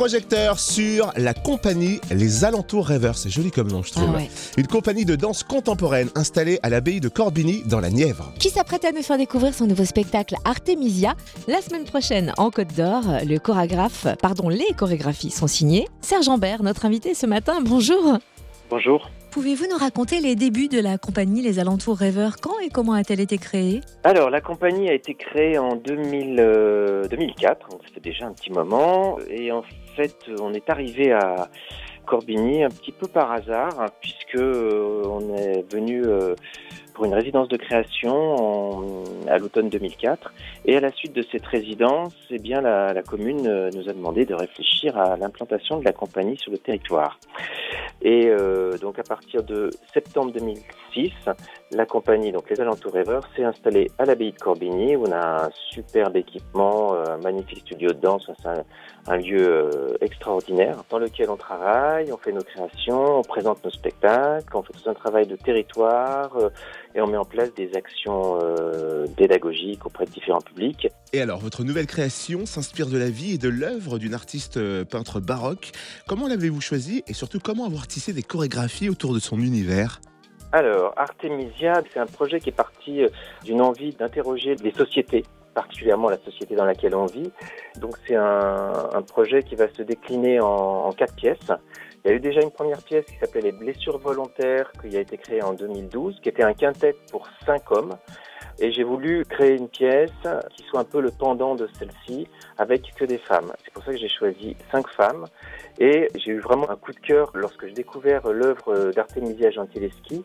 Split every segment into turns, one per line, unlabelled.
projecteurs sur la compagnie Les Alentours Rêveurs. C'est joli comme nom, je trouve.
Ah ouais.
Une compagnie de danse contemporaine installée à l'abbaye de Corbigny dans la Nièvre.
Qui s'apprête à nous faire découvrir son nouveau spectacle Artemisia la semaine prochaine en Côte d'Or. Le chorégraphe, pardon, les chorégraphies sont signées. Serge Ambert, notre invité ce matin. Bonjour.
Bonjour.
Pouvez-vous nous raconter les débuts de la compagnie Les Alentours Rêveurs? Quand et comment a-t-elle été créée?
Alors, la compagnie a été créée en 2000, euh, 2004, donc ça fait déjà un petit moment. Et en fait, on est arrivé à Corbigny un petit peu par hasard, hein, puisque euh, on est venu euh, pour une résidence de création à l'automne 2004. Et à la suite de cette résidence, eh bien, la, commune nous a demandé de réfléchir à l'implantation de la compagnie sur le territoire. Et euh, donc à partir de septembre 2006, la compagnie, donc les Alentours Rêveurs, s'est installée à l'abbaye de Corbigny où on a un superbe équipement, euh, un magnifique studio de danse, un, un lieu euh, extraordinaire dans lequel on travaille, on fait nos créations, on présente nos spectacles, on fait tout un travail de territoire euh, et on met en place des actions euh, pédagogiques auprès de différents publics.
Et alors, votre nouvelle création s'inspire de la vie et de l'œuvre d'une artiste euh, peintre baroque. Comment l'avez-vous choisi et surtout comment avoir tissé des chorégraphies autour de son univers
Alors, Artemisia, c'est un projet qui est parti euh, d'une envie d'interroger les sociétés, particulièrement la société dans laquelle on vit. Donc, c'est un, un projet qui va se décliner en, en quatre pièces. Il y a eu déjà une première pièce qui s'appelait Les blessures volontaires, qui a été créée en 2012, qui était un quintet pour cinq hommes. Et j'ai voulu créer une pièce qui soit un peu le pendant de celle-ci, avec que des femmes. C'est pour ça que j'ai choisi cinq femmes. Et j'ai eu vraiment un coup de cœur lorsque j'ai découvert l'œuvre d'Artemisia Gentileschi.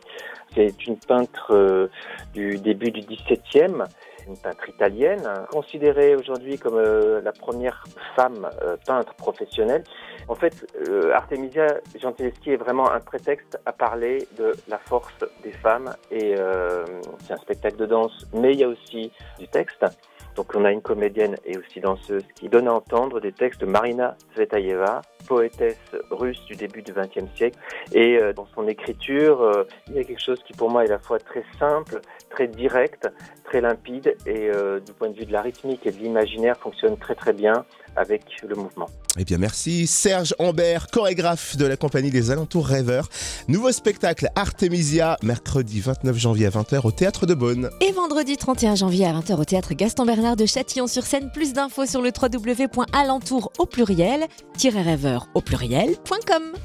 C'est une peintre euh, du début du XVIIe, une peintre italienne, considérée aujourd'hui comme euh, la première femme euh, peintre professionnelle. En fait, euh, Artemisia Gentileschi est vraiment un prétexte à parler de la force des femmes et euh, c'est un spectacle de danse, mais il y a aussi du texte. Donc on a une comédienne et aussi danseuse qui donne à entendre des textes de Marina Tsvetaeva, poétesse russe du début du XXe siècle. Et euh, dans son écriture, euh, il y a quelque chose qui pour moi est à la fois très simple, très direct, très limpide et euh, du point de vue de la rythmique et de l'imaginaire fonctionne très très bien avec le mouvement.
Eh bien, merci Serge Ambert, chorégraphe de la compagnie des Alentours Rêveurs. Nouveau spectacle Artemisia, mercredi 29 janvier à 20h au Théâtre de Beaune.
Et vendredi 31 janvier à 20h au théâtre Gaston Bernard de Châtillon-sur-Seine. Plus d'infos sur le www.alentour au pluriel, au pluriel.com.